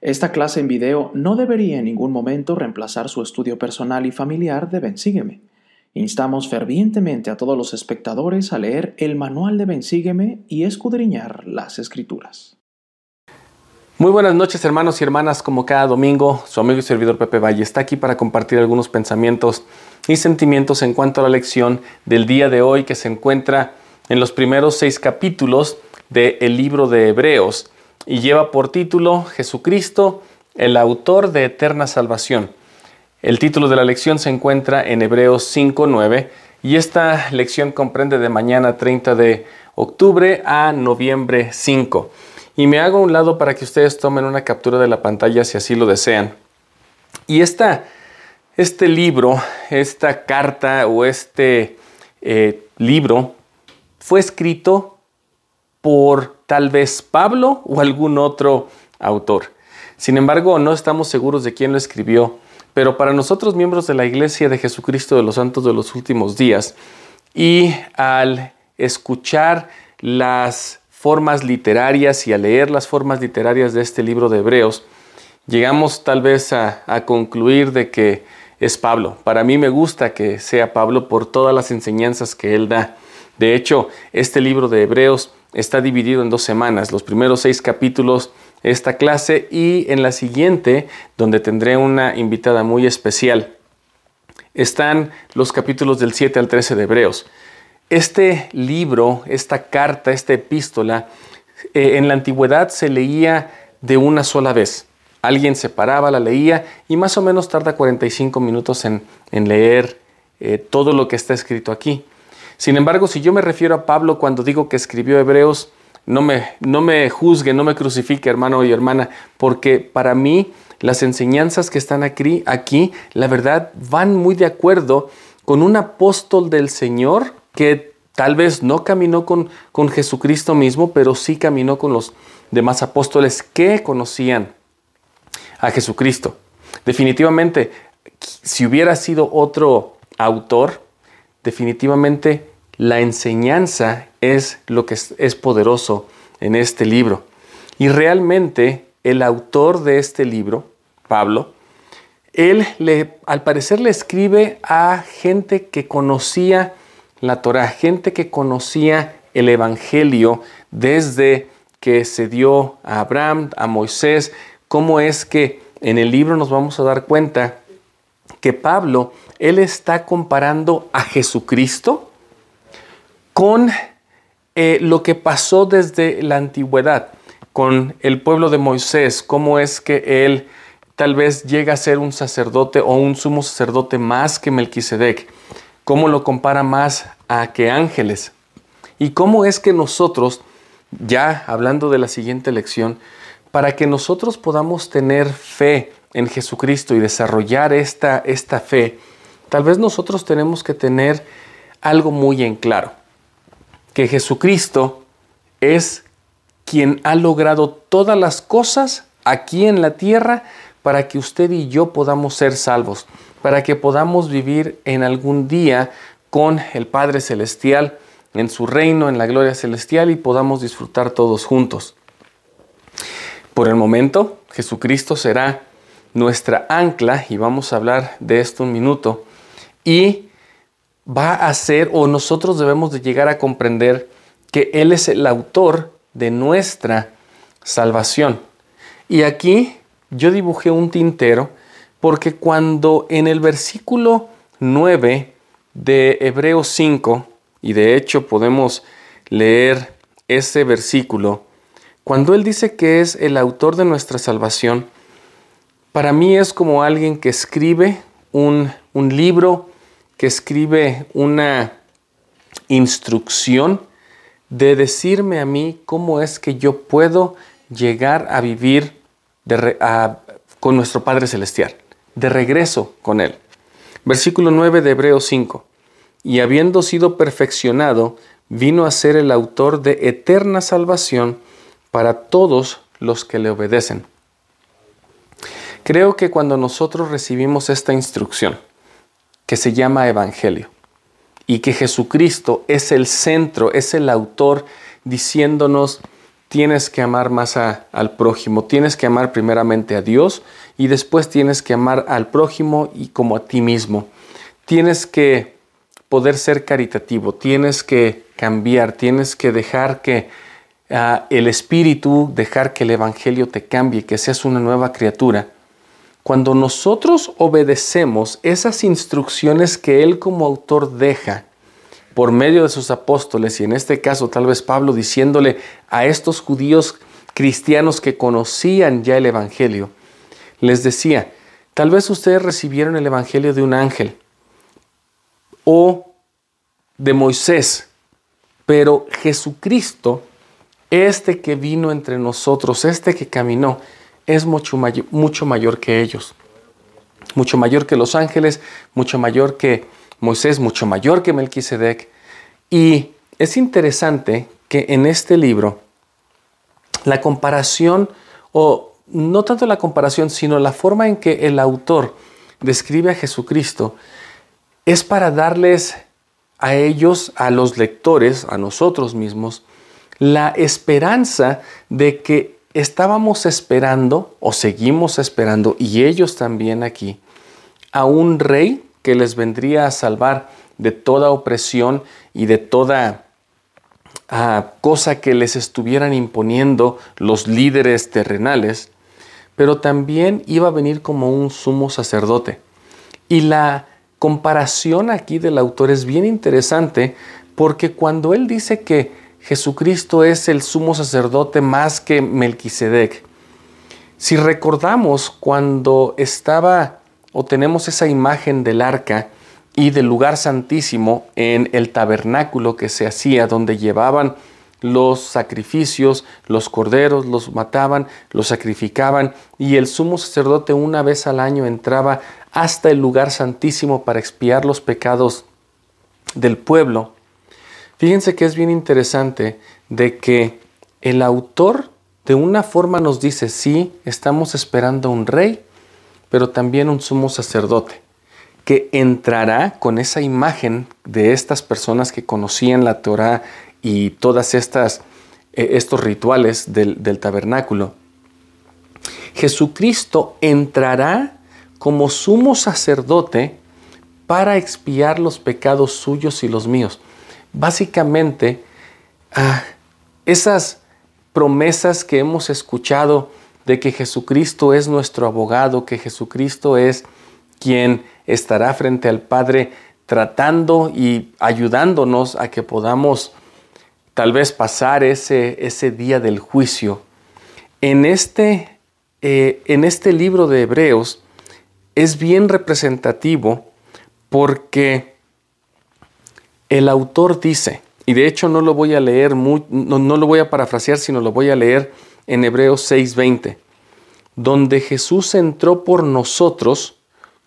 Esta clase en video no debería en ningún momento reemplazar su estudio personal y familiar de Bensígueme. Instamos fervientemente a todos los espectadores a leer el manual de Bensígueme y escudriñar las escrituras. Muy buenas noches hermanos y hermanas, como cada domingo, su amigo y servidor Pepe Valle está aquí para compartir algunos pensamientos y sentimientos en cuanto a la lección del día de hoy que se encuentra en los primeros seis capítulos del libro de Hebreos y lleva por título Jesucristo, el autor de eterna salvación. El título de la lección se encuentra en Hebreos 5.9 y esta lección comprende de mañana 30 de octubre a noviembre 5 y me hago un lado para que ustedes tomen una captura de la pantalla si así lo desean. Y esta, este libro, esta carta o este eh, libro fue escrito por tal vez Pablo o algún otro autor. Sin embargo, no estamos seguros de quién lo escribió, pero para nosotros miembros de la Iglesia de Jesucristo de los Santos de los Últimos Días y al escuchar las formas literarias y a leer las formas literarias de este libro de Hebreos, llegamos tal vez a, concluir de que es Pablo. Para mí me gusta que sea Pablo por todas las enseñanzas que él da. De hecho, este libro de Hebreos está dividido en dos semanas. Los primeros seis capítulos, esta clase, y en la siguiente, donde tendré una invitada muy especial, están los capítulos del 7 al 13 de Hebreos. Este libro, esta carta, esta epístola, eh, en la antigüedad se leía de una sola vez. Alguien se paraba, la leía y más o menos tarda 45 minutos en, leer eh, todo lo que está escrito aquí. Sin embargo, si yo me refiero a Pablo cuando digo que escribió Hebreos, no me, no me juzgue, no me crucifique, hermano y hermana, porque para mí las enseñanzas que están aquí, aquí, la verdad, van muy de acuerdo con un apóstol del Señor que tal vez no caminó con, con Jesucristo mismo, pero sí caminó con los demás apóstoles que conocían a Jesucristo. Definitivamente, si hubiera sido otro autor, definitivamente la enseñanza es lo que es, poderoso en este libro. Y realmente el autor de este libro, Pablo, él le, al parecer le escribe a gente que conocía la Torah, gente que conocía el Evangelio desde que se dio a Abraham, a Moisés, cómo es que en el libro nos vamos a dar cuenta que Pablo, él está comparando a Jesucristo con eh, lo que pasó desde la antigüedad, con el pueblo de Moisés, cómo es que él tal vez llega a ser un sacerdote o un sumo sacerdote más que Melquisedec cómo lo compara más a que ángeles. Y cómo es que nosotros, ya hablando de la siguiente lección, para que nosotros podamos tener fe en Jesucristo y desarrollar esta, esta fe, tal vez nosotros tenemos que tener algo muy en claro, que Jesucristo es quien ha logrado todas las cosas aquí en la tierra para que usted y yo podamos ser salvos para que podamos vivir en algún día con el Padre Celestial, en su reino, en la gloria celestial y podamos disfrutar todos juntos. Por el momento, Jesucristo será nuestra ancla y vamos a hablar de esto un minuto y va a ser o nosotros debemos de llegar a comprender que Él es el autor de nuestra salvación. Y aquí yo dibujé un tintero porque cuando en el versículo 9 de Hebreos 5, y de hecho podemos leer ese versículo, cuando Él dice que es el autor de nuestra salvación, para mí es como alguien que escribe un, un libro, que escribe una instrucción de decirme a mí cómo es que yo puedo llegar a vivir con nuestro Padre Celestial de regreso con Él. Versículo 9 de Hebreos 5. Y habiendo sido perfeccionado, vino a ser el autor de eterna salvación para todos los que le obedecen. Creo que cuando nosotros recibimos esta instrucción, que se llama Evangelio, y que Jesucristo es el centro, es el autor, diciéndonos tienes que amar más al prójimo, tienes que amar primeramente a Dios y después tienes que amar al prójimo y como a ti mismo. Tienes que poder ser caritativo, tienes que cambiar, tienes que dejar que ah, el Espíritu, dejar que el Evangelio te cambie, que seas una nueva criatura. Cuando nosotros obedecemos esas instrucciones que Él como autor deja, por medio de sus apóstoles, y en este caso tal vez Pablo diciéndole a estos judíos cristianos que conocían ya el Evangelio, les decía, tal vez ustedes recibieron el Evangelio de un ángel o de Moisés, pero Jesucristo, este que vino entre nosotros, este que caminó, es mucho mucho mayor que ellos, mucho mayor que los ángeles, mucho mayor que Moisés, mucho mayor que Melquisedec. Y es interesante que en este libro la comparación, o no tanto la comparación, sino la forma en que el autor describe a Jesucristo, es para darles a ellos, a los lectores, a nosotros mismos, la esperanza de que estábamos esperando o seguimos esperando, y ellos también aquí, a un rey que les vendría a salvar de toda opresión y de toda ah, cosa que les estuvieran imponiendo los líderes terrenales, pero también iba a venir como un sumo sacerdote. Y la comparación aquí del autor es bien interesante porque cuando él dice que Jesucristo es el sumo sacerdote más que Melquisedec, si recordamos cuando estaba o tenemos esa imagen del arca y del lugar santísimo en el tabernáculo que se hacía, donde llevaban los sacrificios, los corderos, los mataban, los sacrificaban y el sumo sacerdote una vez al año entraba hasta el lugar santísimo para expiar los pecados del pueblo. Fíjense que es bien interesante de que el autor de una forma nos dice, sí, estamos esperando un rey, pero también un sumo sacerdote, que entrará con esa imagen de estas personas que conocían la Torah y todas estas eh, estos rituales del, del tabernáculo. Jesucristo entrará como sumo sacerdote para expiar los pecados suyos y los míos. Básicamente, ah, esas promesas que hemos escuchado de que Jesucristo es nuestro abogado, que Jesucristo es quien estará frente al Padre tratando y ayudándonos a que podamos tal vez pasar ese, ese día del juicio. En este, eh, en este libro de Hebreos es bien representativo porque el autor dice, y de hecho no lo voy a leer, no, no lo voy a parafrasear, sino lo voy a leer en Hebreos 6:20, donde Jesús entró por nosotros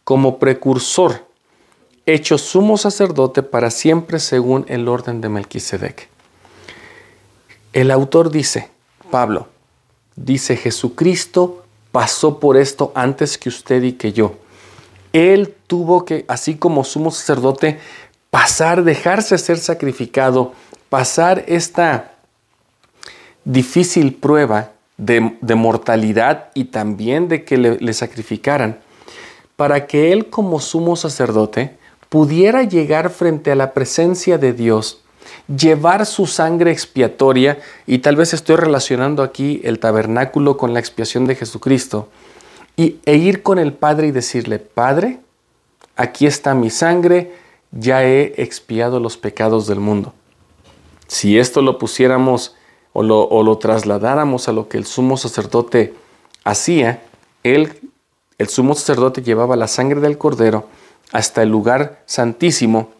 como precursor, hecho sumo sacerdote para siempre según el orden de Melquisedec. El autor dice, Pablo, dice Jesucristo pasó por esto antes que usted y que yo. Él tuvo que, así como sumo sacerdote, pasar, dejarse ser sacrificado, pasar esta difícil prueba de, mortalidad y también de que le, sacrificaran, para que él como sumo sacerdote pudiera llegar frente a la presencia de Dios, llevar su sangre expiatoria, y tal vez estoy relacionando aquí el tabernáculo con la expiación de Jesucristo, y, e ir con el Padre y decirle, Padre, aquí está mi sangre, ya he expiado los pecados del mundo. Si esto lo pusiéramos o lo, trasladáramos a lo que el sumo sacerdote hacía, él, el sumo sacerdote llevaba la sangre del cordero hasta el lugar santísimo,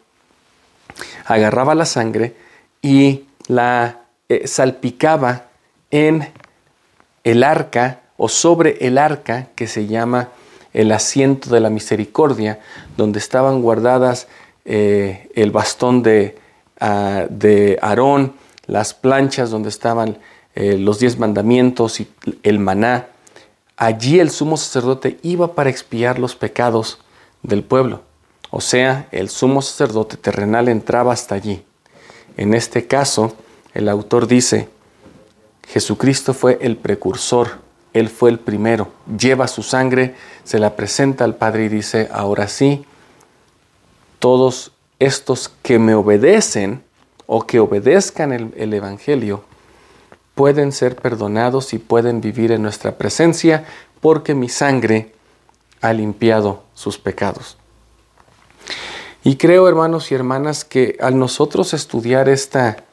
agarraba la sangre y la eh, salpicaba en el arca o sobre el arca que se llama el asiento de la misericordia, donde estaban guardadas eh, el bastón de, ah, de Aarón, las planchas donde estaban eh, los diez mandamientos y el maná. Allí el sumo sacerdote iba para expiar los pecados del pueblo. O sea, el sumo sacerdote terrenal entraba hasta allí. En este caso, el autor dice, Jesucristo fue el precursor, Él fue el primero, lleva su sangre, se la presenta al Padre y dice, ahora sí, todos estos que me obedecen o que obedezcan el, Evangelio pueden ser perdonados y pueden vivir en nuestra presencia porque mi sangre ha limpiado sus pecados. Y creo, hermanos y hermanas, que al nosotros estudiar esta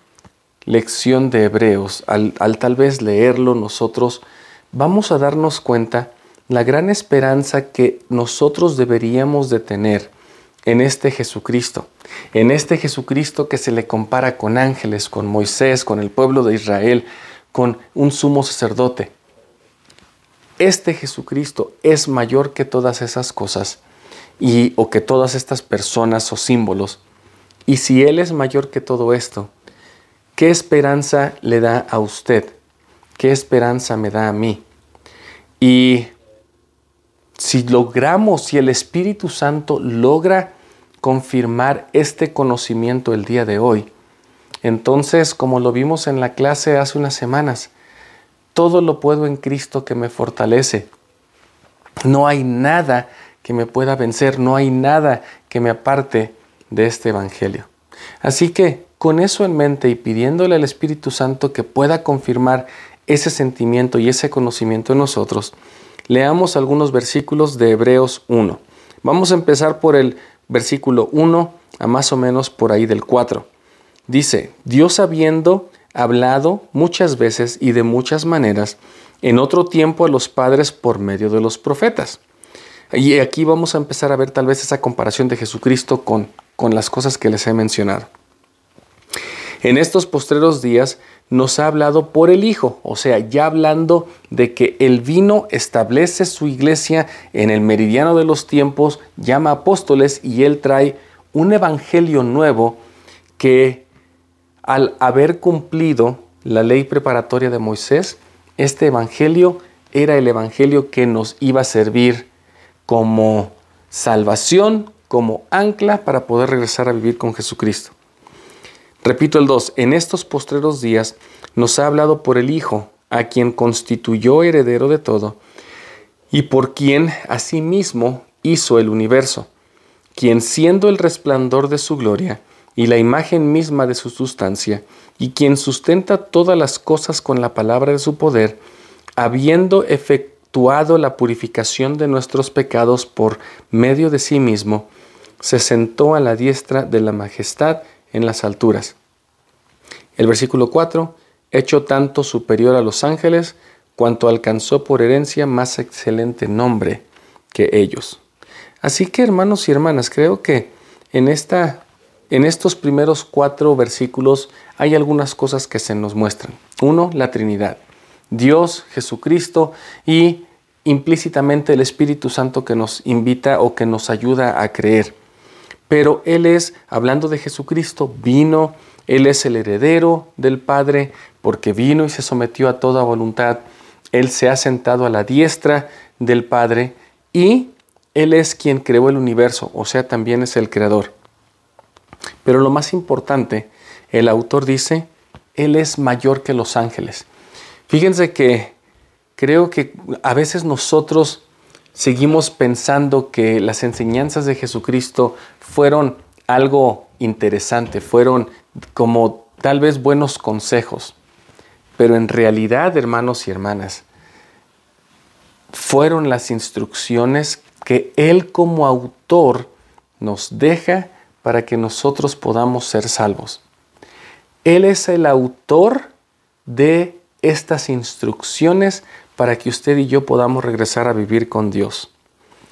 lección de Hebreos, al, al, tal vez leerlo nosotros, vamos a darnos cuenta la gran esperanza que nosotros deberíamos de tener en este Jesucristo, en este Jesucristo que se le compara con ángeles, con Moisés, con el pueblo de Israel, con un sumo sacerdote. Este Jesucristo es mayor que todas esas cosas y o que todas estas personas o símbolos. Y si él es mayor que todo esto, ¿qué esperanza le da a usted? ¿Qué esperanza me da a mí? Y si logramos, si el Espíritu Santo logra confirmar este conocimiento el día de hoy, entonces, como lo vimos en la clase hace unas semanas, todo lo puedo en Cristo que me fortalece. No hay nada que me pueda vencer, no hay nada que me aparte de este Evangelio. Así que, con eso en mente y pidiéndole al Espíritu Santo que pueda confirmar ese sentimiento y ese conocimiento en nosotros, leamos algunos versículos de Hebreos 1. Vamos a empezar por el versículo 1 a más o menos por ahí del 4. Dice, Dios habiendo hablado muchas veces y de muchas maneras en otro tiempo a los padres por medio de los profetas. Y aquí vamos a empezar a ver tal vez esa comparación de Jesucristo con, con las cosas que les he mencionado. En estos postreros días nos ha hablado por el Hijo, o sea, ya hablando de que el vino establece su iglesia en el meridiano de los tiempos, llama apóstoles y él trae un evangelio nuevo que al haber cumplido la ley preparatoria de Moisés, este evangelio era el evangelio que nos iba a servir como salvación, como ancla para poder regresar a vivir con Jesucristo. Repito el 2, en estos postreros días nos ha hablado por el Hijo, a quien constituyó heredero de todo, y por quien asimismo hizo el universo, quien siendo el resplandor de su gloria y la imagen misma de su sustancia, y quien sustenta todas las cosas con la palabra de su poder, habiendo efectuado la purificación de nuestros pecados por medio de sí mismo, se sentó a la diestra de la majestad en las alturas. El versículo 4, hecho tanto superior a los ángeles, cuanto alcanzó por herencia más excelente nombre que ellos. Así que hermanos y hermanas, creo que en, esta, en estos primeros cuatro versículos hay algunas cosas que se nos muestran. Uno, la Trinidad. Dios, Jesucristo y implícitamente el Espíritu Santo que nos invita o que nos ayuda a creer. Pero Él es, hablando de Jesucristo, vino, Él es el heredero del Padre, porque vino y se sometió a toda voluntad. Él se ha sentado a la diestra del Padre y Él es quien creó el universo, o sea, también es el creador. Pero lo más importante, el autor dice, Él es mayor que los ángeles. Fíjense que creo que a veces nosotros seguimos pensando que las enseñanzas de Jesucristo fueron algo interesante, fueron como tal vez buenos consejos, pero en realidad, hermanos y hermanas, fueron las instrucciones que Él como autor nos deja para que nosotros podamos ser salvos. Él es el autor de estas instrucciones para que usted y yo podamos regresar a vivir con Dios.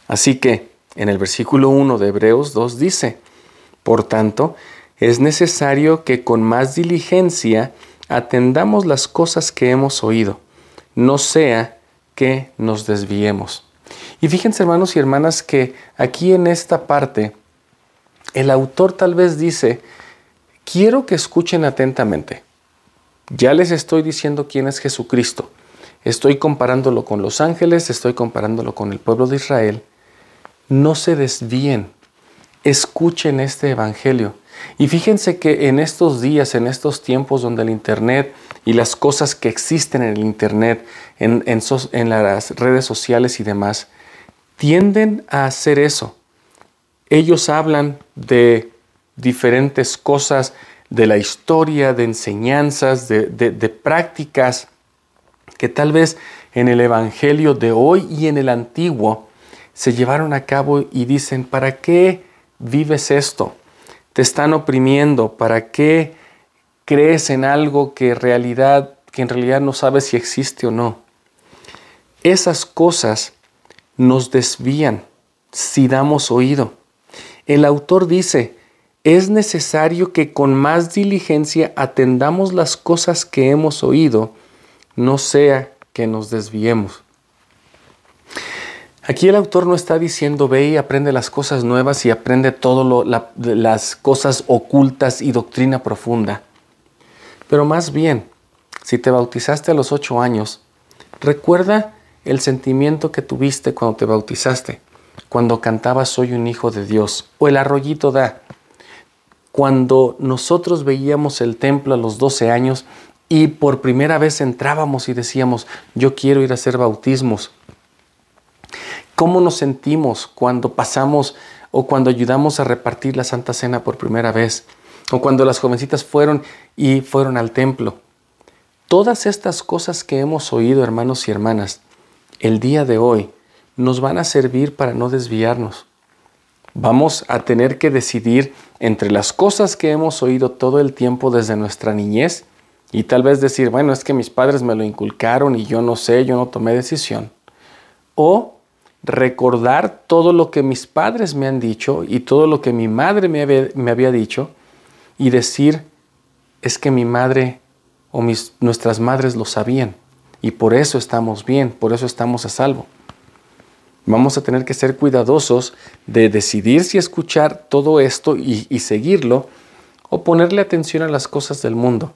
Así que en el versículo 1 de Hebreos 2 dice, por tanto, es necesario que con más diligencia atendamos las cosas que hemos oído, no sea que nos desviemos. Y fíjense hermanos y hermanas que aquí en esta parte el autor tal vez dice, quiero que escuchen atentamente. Ya les estoy diciendo quién es Jesucristo. Estoy comparándolo con los ángeles, estoy comparándolo con el pueblo de Israel. No se desvíen, escuchen este Evangelio. Y fíjense que en estos días, en estos tiempos donde el Internet y las cosas que existen en el Internet, en, en, las redes sociales y demás, tienden a hacer eso. Ellos hablan de diferentes cosas, de la historia, de enseñanzas, de, de prácticas que tal vez en el Evangelio de hoy y en el Antiguo se llevaron a cabo y dicen, ¿para qué vives esto? Te están oprimiendo, ¿para qué crees en algo que, realidad, que en realidad no sabes si existe o no? Esas cosas nos desvían si damos oído. El autor dice, es necesario que con más diligencia atendamos las cosas que hemos oído, no sea que nos desviemos. Aquí el autor no está diciendo ve y aprende las cosas nuevas y aprende todas las cosas ocultas y doctrina profunda. Pero más bien, si te bautizaste a los ocho años, recuerda el sentimiento que tuviste cuando te bautizaste, cuando cantabas Soy un hijo de Dios, o el arroyito da. Cuando nosotros veíamos el templo a los doce años y por primera vez entrábamos y decíamos, yo quiero ir a hacer bautismos, ¿Cómo nos sentimos cuando pasamos o cuando ayudamos a repartir la Santa Cena por primera vez? O cuando las jovencitas fueron y fueron al templo. Todas estas cosas que hemos oído, hermanos y hermanas, el día de hoy nos van a servir para no desviarnos. Vamos a tener que decidir entre las cosas que hemos oído todo el tiempo desde nuestra niñez y tal vez decir, bueno, es que mis padres me lo inculcaron y yo no sé, yo no tomé decisión. O recordar todo lo que mis padres me han dicho y todo lo que mi madre me había, dicho y decir, es que mi madre o mis, nuestras madres lo sabían y por eso estamos bien, por eso estamos a salvo. Vamos a tener que ser cuidadosos de decidir si escuchar todo esto y, y seguirlo o ponerle atención a las cosas del mundo,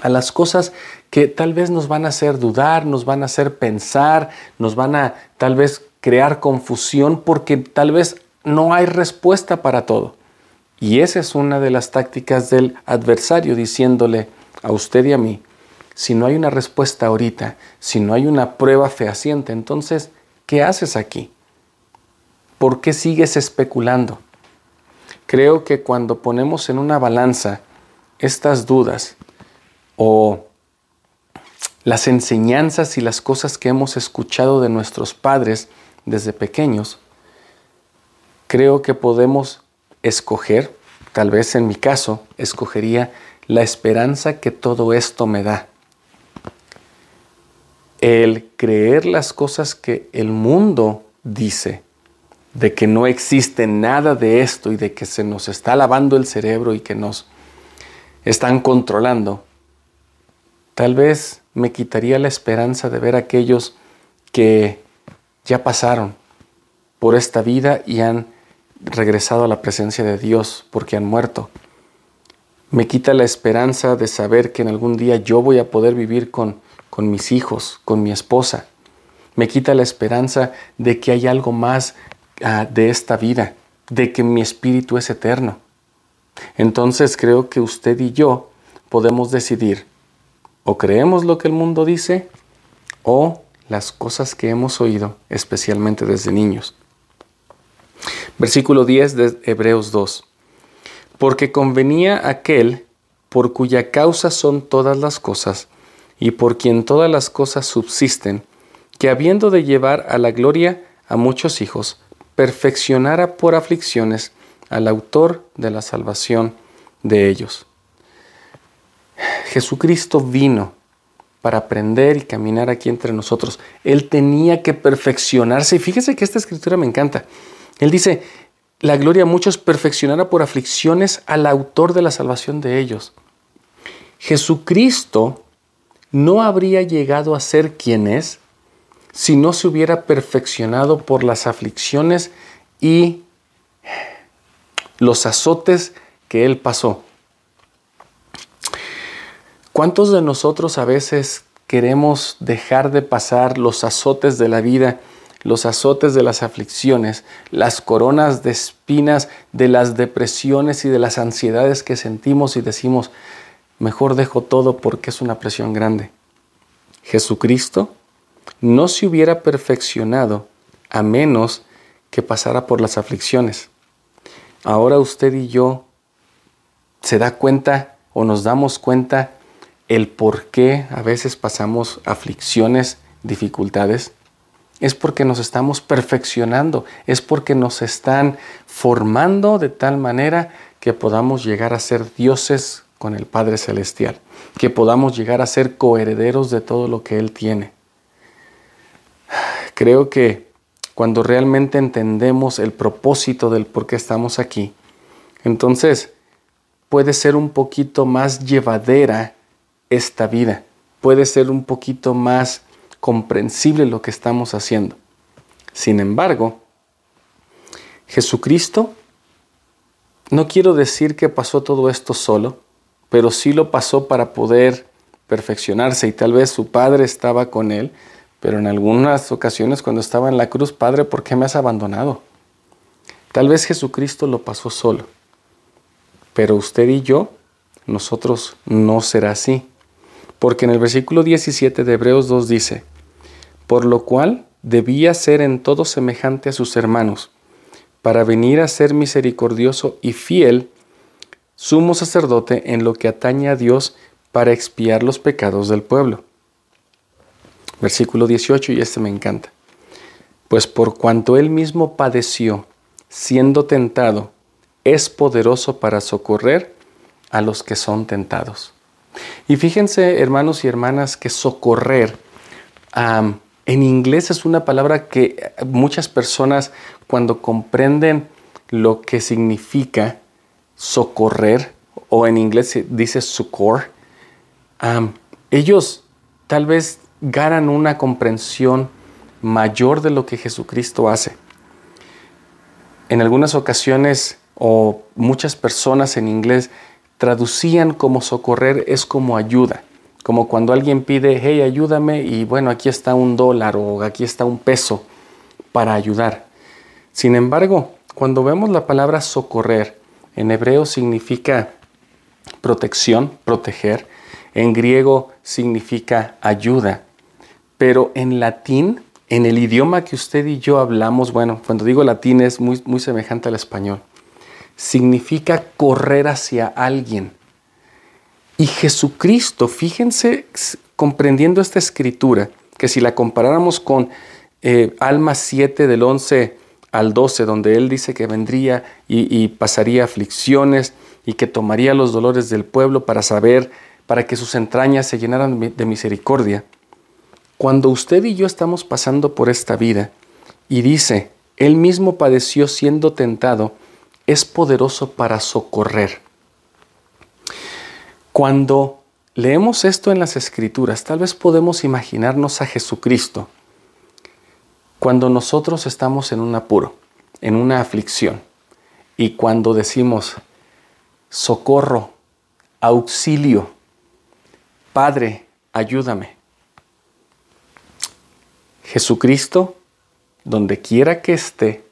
a las cosas que tal vez nos van a hacer dudar, nos van a hacer pensar, nos van a tal vez crear confusión porque tal vez no hay respuesta para todo. Y esa es una de las tácticas del adversario diciéndole a usted y a mí, si no hay una respuesta ahorita, si no hay una prueba fehaciente, entonces, ¿qué haces aquí? ¿Por qué sigues especulando? Creo que cuando ponemos en una balanza estas dudas o las enseñanzas y las cosas que hemos escuchado de nuestros padres, desde pequeños, creo que podemos escoger, tal vez en mi caso, escogería la esperanza que todo esto me da. El creer las cosas que el mundo dice, de que no existe nada de esto y de que se nos está lavando el cerebro y que nos están controlando, tal vez me quitaría la esperanza de ver aquellos que ya pasaron por esta vida y han regresado a la presencia de Dios porque han muerto. Me quita la esperanza de saber que en algún día yo voy a poder vivir con, con mis hijos, con mi esposa. Me quita la esperanza de que hay algo más ah, de esta vida, de que mi espíritu es eterno. Entonces creo que usted y yo podemos decidir o creemos lo que el mundo dice o las cosas que hemos oído, especialmente desde niños. Versículo 10 de Hebreos 2. Porque convenía aquel por cuya causa son todas las cosas, y por quien todas las cosas subsisten, que habiendo de llevar a la gloria a muchos hijos, perfeccionara por aflicciones al autor de la salvación de ellos. Jesucristo vino para aprender y caminar aquí entre nosotros. Él tenía que perfeccionarse. Y fíjese que esta escritura me encanta. Él dice, la gloria a muchos perfeccionará por aflicciones al autor de la salvación de ellos. Jesucristo no habría llegado a ser quien es si no se hubiera perfeccionado por las aflicciones y los azotes que él pasó. ¿Cuántos de nosotros a veces queremos dejar de pasar los azotes de la vida, los azotes de las aflicciones, las coronas de espinas de las depresiones y de las ansiedades que sentimos y decimos, mejor dejo todo porque es una presión grande. Jesucristo no se hubiera perfeccionado a menos que pasara por las aflicciones. Ahora usted y yo se da cuenta o nos damos cuenta el por qué a veces pasamos aflicciones, dificultades. Es porque nos estamos perfeccionando, es porque nos están formando de tal manera que podamos llegar a ser dioses con el Padre Celestial, que podamos llegar a ser coherederos de todo lo que Él tiene. Creo que cuando realmente entendemos el propósito del por qué estamos aquí, entonces puede ser un poquito más llevadera esta vida, puede ser un poquito más comprensible lo que estamos haciendo. Sin embargo, Jesucristo, no quiero decir que pasó todo esto solo, pero sí lo pasó para poder perfeccionarse y tal vez su padre estaba con él, pero en algunas ocasiones cuando estaba en la cruz, Padre, ¿por qué me has abandonado? Tal vez Jesucristo lo pasó solo, pero usted y yo, nosotros no será así. Porque en el versículo 17 de Hebreos 2 dice, por lo cual debía ser en todo semejante a sus hermanos, para venir a ser misericordioso y fiel, sumo sacerdote en lo que atañe a Dios para expiar los pecados del pueblo. Versículo 18, y este me encanta. Pues por cuanto él mismo padeció, siendo tentado, es poderoso para socorrer a los que son tentados. Y fíjense, hermanos y hermanas, que socorrer en inglés es una palabra que muchas personas cuando comprenden lo que significa socorrer, o en inglés se dice succor, ellos tal vez ganan una comprensión mayor de lo que Jesucristo hace. En algunas ocasiones o muchas personas en inglés traducían como socorrer es como ayuda, como cuando alguien pide, hey, ayúdame y bueno, aquí está un dólar o aquí está un peso para ayudar. Sin embargo, cuando vemos la palabra socorrer, en hebreo significa protección, proteger, en griego significa ayuda, pero en latín, en el idioma que usted y yo hablamos, bueno, cuando digo latín es muy, muy semejante al español, significa correr hacia alguien. Y Jesucristo, fíjense, comprendiendo esta escritura, que si la comparáramos con eh, Alma 7 del 11 al 12, donde Él dice que vendría y, y pasaría aflicciones y que tomaría los dolores del pueblo para saber, para que sus entrañas se llenaran de misericordia, cuando usted y yo estamos pasando por esta vida y dice, Él mismo padeció siendo tentado, es poderoso para socorrer. Cuando leemos esto en las escrituras, tal vez podemos imaginarnos a Jesucristo cuando nosotros estamos en un apuro, en una aflicción, y cuando decimos, socorro, auxilio, Padre, ayúdame. Jesucristo, donde quiera que esté,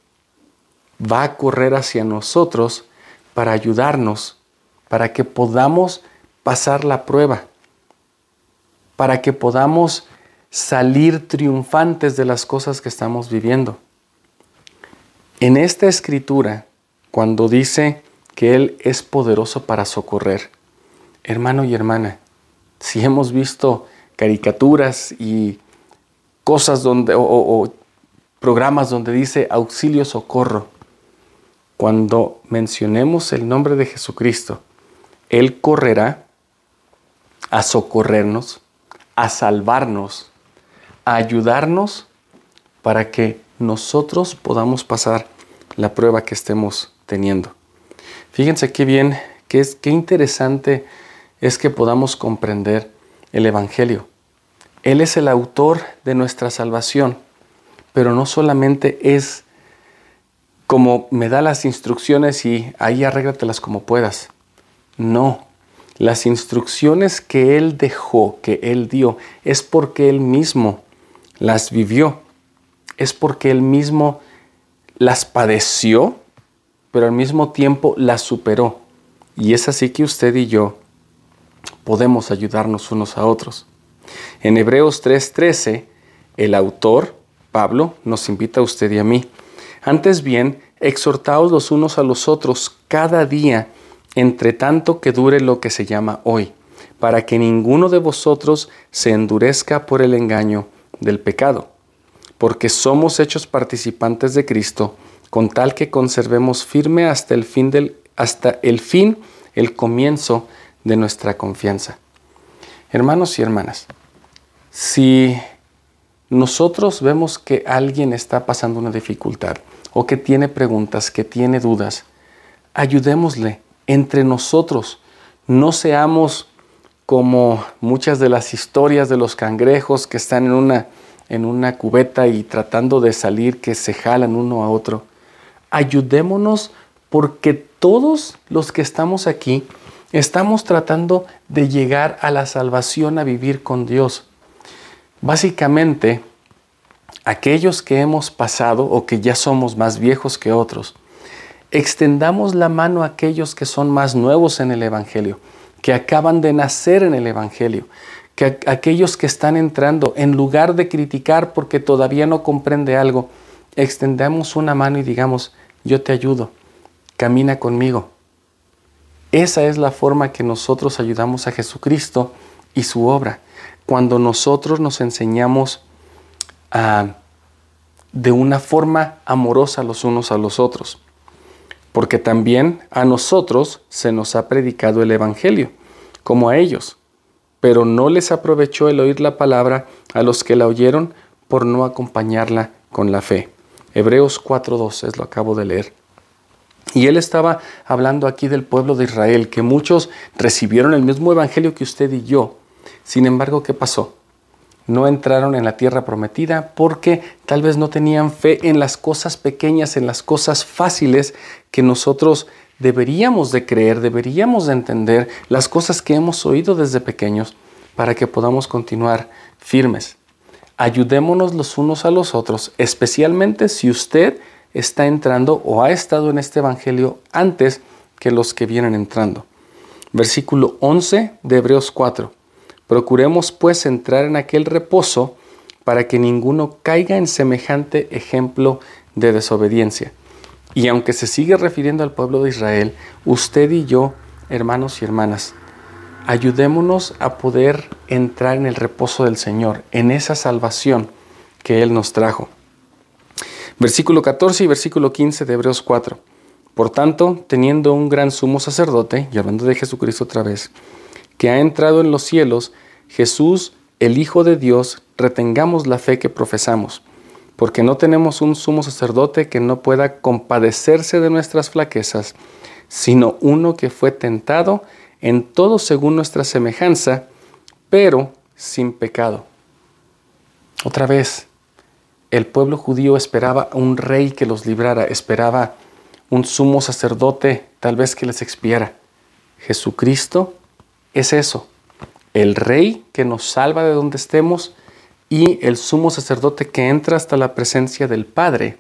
va a correr hacia nosotros para ayudarnos, para que podamos pasar la prueba, para que podamos salir triunfantes de las cosas que estamos viviendo. En esta escritura, cuando dice que Él es poderoso para socorrer, hermano y hermana, si hemos visto caricaturas y cosas donde, o, programas donde dice auxilio, socorro. Cuando mencionemos el nombre de Jesucristo, Él correrá a socorrernos, a salvarnos, a ayudarnos para que nosotros podamos pasar la prueba que estemos teniendo. Fíjense qué bien, qué, es, qué interesante es que podamos comprender el Evangelio. Él es el autor de nuestra salvación, pero no solamente es como me da las instrucciones y ahí arréglatelas como puedas. No, las instrucciones que Él dejó, que Él dio, es porque Él mismo las vivió. es porque Él mismo las padeció, pero al mismo tiempo las superó. Y es así que usted y yo podemos ayudarnos unos a otros. En Hebreos 3:13, el autor, Pablo, nos invita a usted y a mí. Antes bien, exhortaos los unos a los otros cada día, entre tanto que dure lo que se llama hoy, para que ninguno de vosotros se endurezca por el engaño del pecado, porque somos hechos participantes de Cristo, con tal que conservemos firme hasta el fin del hasta el fin el comienzo de nuestra confianza. Hermanos y hermanas, si nosotros vemos que alguien está pasando una dificultad o que tiene preguntas, que tiene dudas, ayudémosle entre nosotros. No seamos como muchas de las historias de los cangrejos que están en una, en una cubeta y tratando de salir, que se jalan uno a otro. Ayudémonos porque todos los que estamos aquí estamos tratando de llegar a la salvación, a vivir con Dios. Básicamente, aquellos que hemos pasado o que ya somos más viejos que otros, extendamos la mano a aquellos que son más nuevos en el Evangelio, que acaban de nacer en el Evangelio, que aquellos que están entrando, en lugar de criticar porque todavía no comprende algo, extendamos una mano y digamos, yo te ayudo, camina conmigo. Esa es la forma que nosotros ayudamos a Jesucristo y su obra cuando nosotros nos enseñamos de una forma amorosa los unos a los otros. Porque también a nosotros se nos ha predicado el Evangelio, como a ellos, pero no les aprovechó el oír la palabra a los que la oyeron por no acompañarla con la fe. Hebreos 4.2 es lo acabo de leer. Y él estaba hablando aquí del pueblo de Israel, que muchos recibieron el mismo evangelio que usted y yo, sin embargo, ¿qué pasó? No entraron en la tierra prometida porque tal vez no tenían fe en las cosas pequeñas, en las cosas fáciles que nosotros deberíamos de creer, deberíamos de entender, las cosas que hemos oído desde pequeños para que podamos continuar firmes. Ayudémonos los unos a los otros, especialmente si usted está entrando o ha estado en este Evangelio antes que los que vienen entrando. Versículo 11 de Hebreos 4. Procuremos pues entrar en aquel reposo para que ninguno caiga en semejante ejemplo de desobediencia. Y aunque se sigue refiriendo al pueblo de Israel, usted y yo, hermanos y hermanas, ayudémonos a poder entrar en el reposo del Señor, en esa salvación que Él nos trajo. Versículo 14 y versículo 15 de Hebreos 4. Por tanto, teniendo un gran sumo sacerdote, y hablando de Jesucristo otra vez, que ha entrado en los cielos, Jesús, el Hijo de Dios, retengamos la fe que profesamos, porque no tenemos un sumo sacerdote que no pueda compadecerse de nuestras flaquezas, sino uno que fue tentado en todo según nuestra semejanza, pero sin pecado. Otra vez, el pueblo judío esperaba un rey que los librara, esperaba un sumo sacerdote tal vez que les expiara. Jesucristo es eso, el rey que nos salva de donde estemos y el sumo sacerdote que entra hasta la presencia del Padre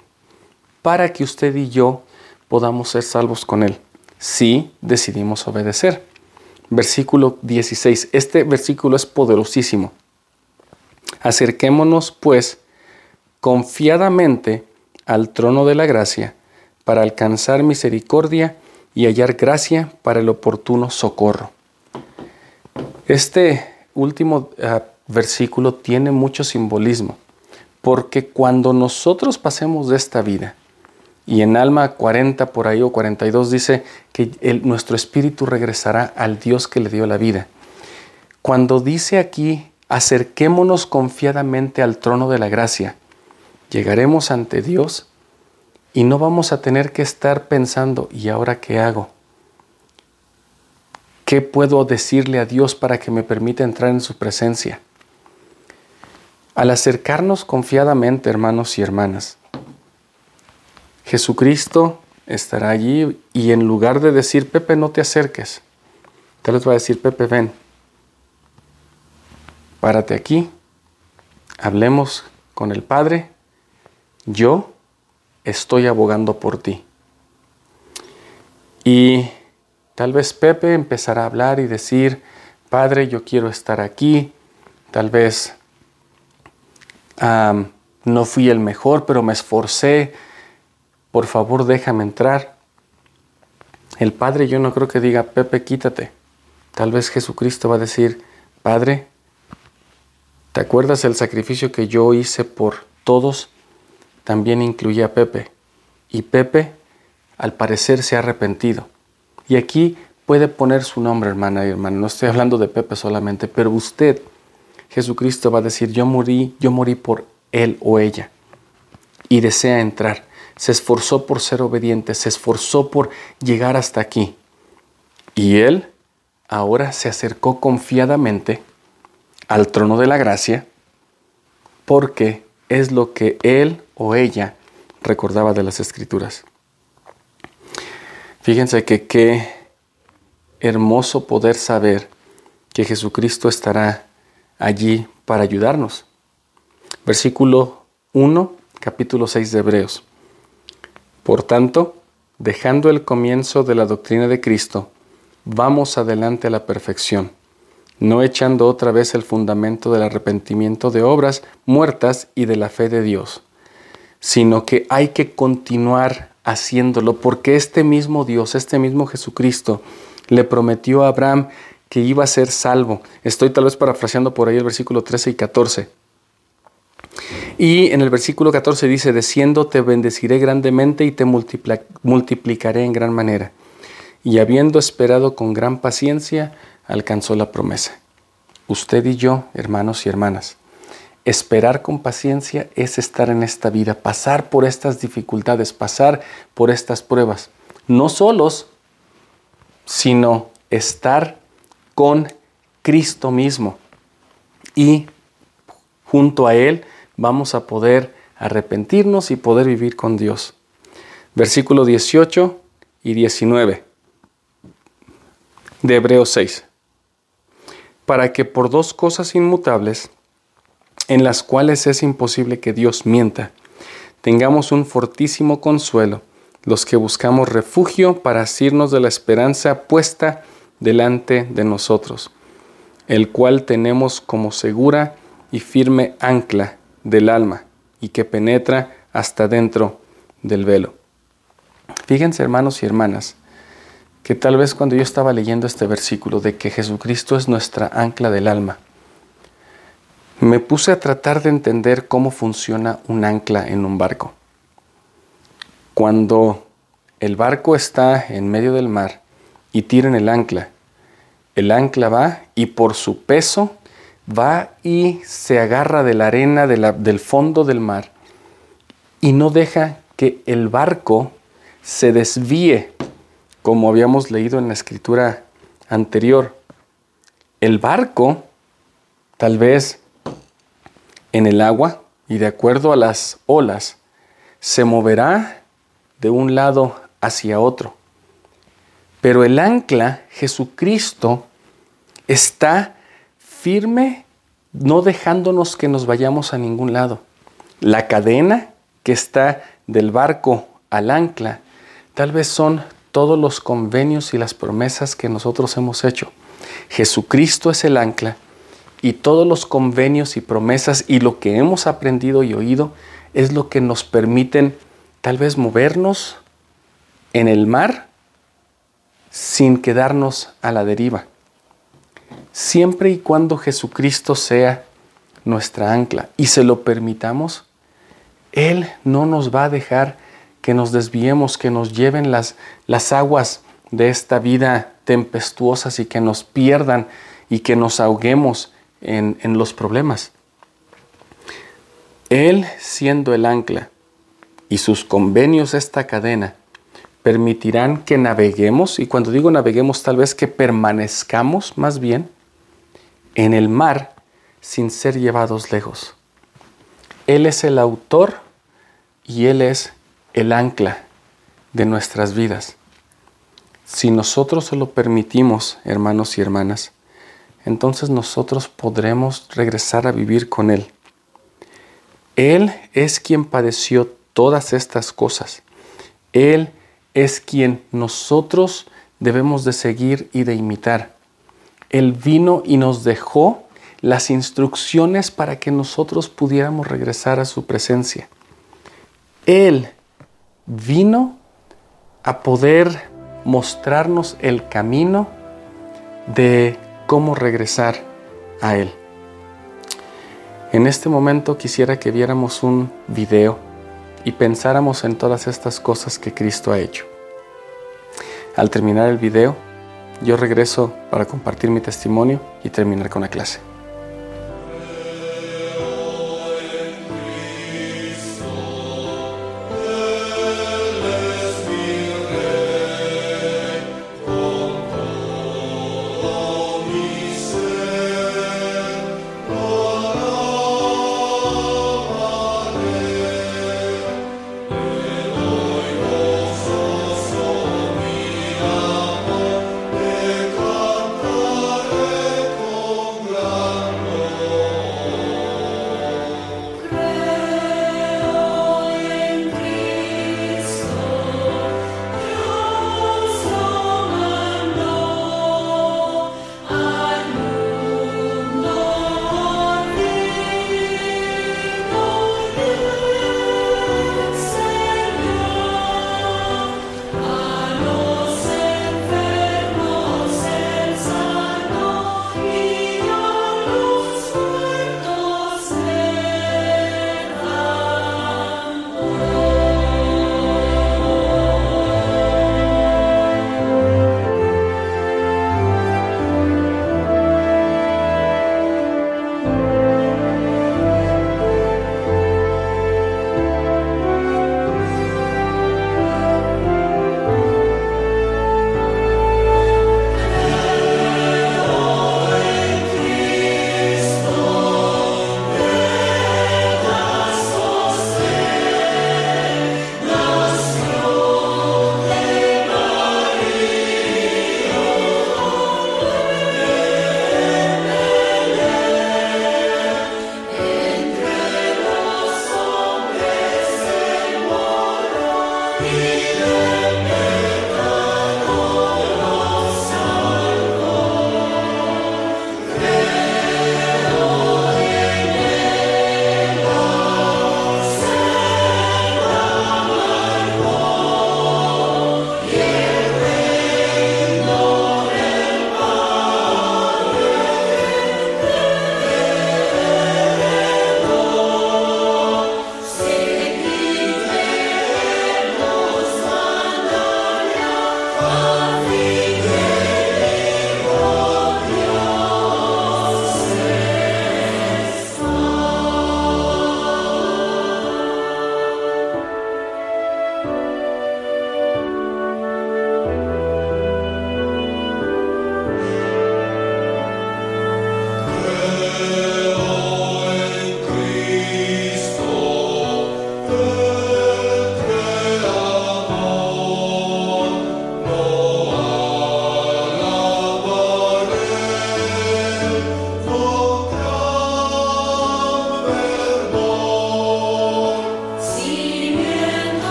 para que usted y yo podamos ser salvos con él, si decidimos obedecer. Versículo 16. Este versículo es poderosísimo. Acerquémonos pues confiadamente al trono de la gracia para alcanzar misericordia y hallar gracia para el oportuno socorro. Este último ah, versículo tiene mucho simbolismo, porque cuando nosotros pasemos de esta vida, y en Alma 40 por ahí o 42 dice que nuestro espíritu regresará al Dios que le dio la vida. Cuando dice aquí, acerquémonos confiadamente al trono de la gracia, llegaremos ante Dios y no vamos a tener que estar pensando, ¿y ahora qué hago? ¿Qué puedo decirle a Dios para que me permita entrar en su presencia? Al acercarnos confiadamente, hermanos y hermanas, Jesucristo estará allí y en lugar de decir, Pepe, no te acerques, te les va a decir, Pepe, ven, párate aquí, hablemos con el Padre yo estoy abogando por ti. Y tal vez Pepe empezará a hablar y decir, Padre, yo quiero estar aquí, tal vez no fui el mejor, pero me esforcé, por favor déjame entrar. El Padre yo no creo que diga, Pepe, quítate. Tal vez Jesucristo va a decir, Padre, ¿te acuerdas el sacrificio que yo hice por todos? También incluía a Pepe. Y Pepe, al parecer, se ha arrepentido. Y aquí puede poner su nombre, hermana y hermano. No estoy hablando de Pepe solamente, pero usted, Jesucristo va a decir, yo morí, yo morí por él o ella. Y desea entrar se esforzó por ser obediente, se esforzó por llegar hasta aquí. Y él ahora se acercó confiadamente al trono de la gracia porque es lo que él o ella recordaba de las escrituras. Fíjense que qué hermoso poder saber que Jesucristo estará allí para ayudarnos. Versículo 1, capítulo 6 de Hebreos. Por tanto, dejando el comienzo de la doctrina de Cristo, vamos adelante a la perfección, no echando otra vez el fundamento del arrepentimiento de obras muertas y de la fe de Dios, sino que hay que continuar haciéndolo porque este mismo Dios, este mismo Jesucristo, le prometió a Abraham que iba a ser salvo. Estoy tal vez parafraseando por ahí el versículo 13 y 14. Y en el versículo 14 dice, desciendo te bendeciré grandemente y te multiplicaré en gran manera. Y habiendo esperado con gran paciencia, alcanzó la promesa. Usted y yo, hermanos y hermanas, esperar con paciencia es estar en esta vida, pasar por estas dificultades, pasar por estas pruebas. No solos, sino estar con Cristo mismo. Y junto a Él, vamos a poder arrepentirnos y poder vivir con Dios. Versículo 18 y 19 de Hebreos 6. Para que por dos cosas inmutables, en las cuales es imposible que Dios mienta, tengamos un fortísimo consuelo, los que buscamos refugio para asirnos de la esperanza puesta delante de nosotros, el cual tenemos como segura y firme ancla del alma y que penetra hasta dentro del velo. Fíjense hermanos y hermanas, que tal vez cuando yo estaba leyendo este versículo de que Jesucristo es nuestra ancla del alma, me puse a tratar de entender cómo funciona un ancla en un barco. Cuando el barco está en medio del mar y tiran el ancla, el ancla va y por su peso va y se agarra de la arena del fondo del mar y no deja que el barco se desvíe, como habíamos leído en la escritura anterior. El barco, tal vez en el agua y de acuerdo a las olas, se moverá de un lado hacia otro. Pero el ancla, Jesucristo, está firme, no dejándonos que nos vayamos a ningún lado. La cadena que está del barco al ancla, tal vez son todos los convenios y las promesas que nosotros hemos hecho. Jesucristo es el ancla y todos los convenios y promesas y lo que hemos aprendido y oído es lo que nos permiten tal vez movernos en el mar sin quedarnos a la deriva. Siempre y cuando Jesucristo sea nuestra ancla y se lo permitamos, Él no nos va a dejar que nos desviemos, que nos lleven las, las aguas de esta vida tempestuosas y que nos pierdan y que nos ahoguemos en, los problemas. Él siendo el ancla y sus convenios esta cadena permitirán que naveguemos, y cuando digo naveguemos tal vez que permanezcamos más bien, en el mar sin ser llevados lejos. Él es el autor y Él es el ancla de nuestras vidas. Si nosotros se lo permitimos, hermanos y hermanas, entonces nosotros podremos regresar a vivir con Él. Él es quien padeció todas estas cosas. Él es quien nosotros debemos de seguir y de imitar. Él vino y nos dejó las instrucciones para que nosotros pudiéramos regresar a su presencia. Él vino a poder mostrarnos el camino de cómo regresar a Él. En este momento quisiera que viéramos un video y pensáramos en todas estas cosas que Cristo ha hecho. Al terminar el video, yo regreso para compartir mi testimonio y terminar con la clase.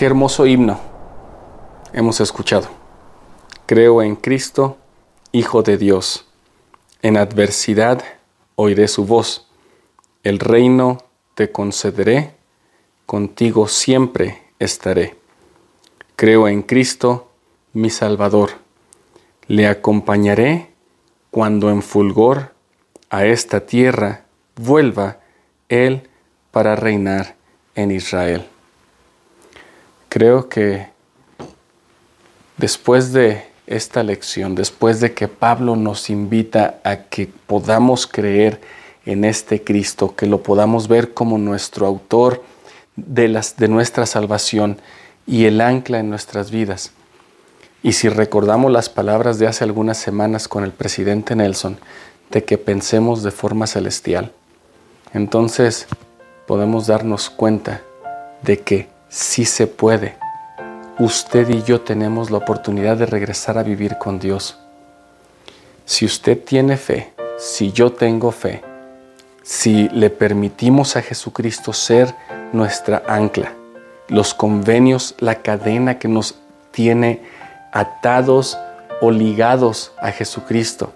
Qué hermoso himno hemos escuchado. Creo en Cristo, Hijo de Dios. En adversidad oiré su voz. El reino te concederé, contigo siempre estaré. Creo en Cristo, mi Salvador. Le acompañaré cuando en fulgor a esta tierra vuelva Él para reinar en Israel. Creo que después de esta lección, después de que Pablo nos invita a que podamos creer en este Cristo, que lo podamos ver como nuestro autor de, nuestra salvación y el ancla en nuestras vidas. Y si recordamos las palabras de hace algunas semanas con el presidente Nelson, de que pensemos de forma celestial, entonces podemos darnos cuenta de que sí se puede. Usted y yo tenemos la oportunidad de regresar a vivir con Dios. Si usted tiene fe, si yo tengo fe, si le permitimos a Jesucristo ser nuestra ancla, los convenios, la cadena que nos tiene atados o ligados a Jesucristo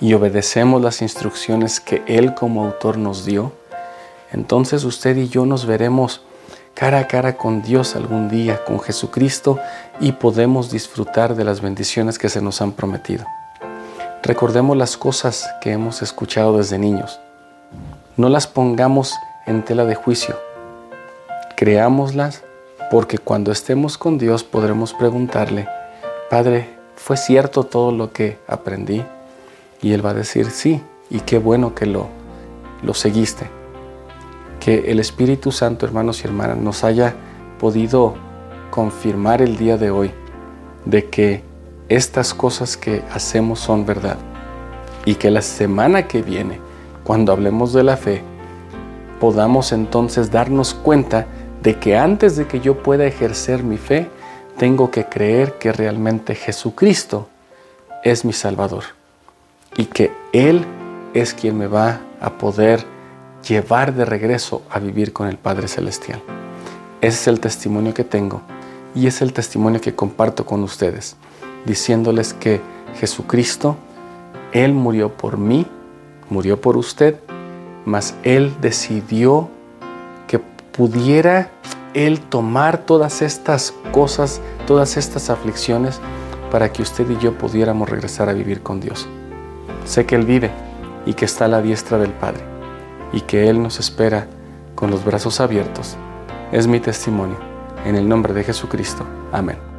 y obedecemos las instrucciones que Él como autor nos dio, entonces usted y yo nos veremos cara a cara con Dios algún día, con Jesucristo, y podemos disfrutar de las bendiciones que se nos han prometido. Recordemos las cosas que hemos escuchado desde niños. No las pongamos en tela de juicio. Creámoslas porque cuando estemos con Dios podremos preguntarle, Padre, ¿fue cierto todo lo que aprendí? Y Él va a decir, sí, y qué bueno que lo, lo seguiste que el Espíritu Santo, hermanos y hermanas, nos haya podido confirmar el día de hoy de que estas cosas que hacemos son verdad y que la semana que viene, cuando hablemos de la fe, podamos entonces darnos cuenta de que antes de que yo pueda ejercer mi fe, tengo que creer que realmente Jesucristo es mi Salvador y que Él es quien me va a poder llevar de regreso a vivir con el Padre Celestial. Ese es el testimonio que tengo y es el testimonio que comparto con ustedes, diciéndoles que Jesucristo, Él murió por mí, murió por usted, mas Él decidió que pudiera Él tomar todas estas cosas, todas estas aflicciones, para que usted y yo pudiéramos regresar a vivir con Dios. Sé que Él vive y que está a la diestra del Padre y que Él nos espera con los brazos abiertos. Es mi testimonio. En el nombre de Jesucristo. Amén.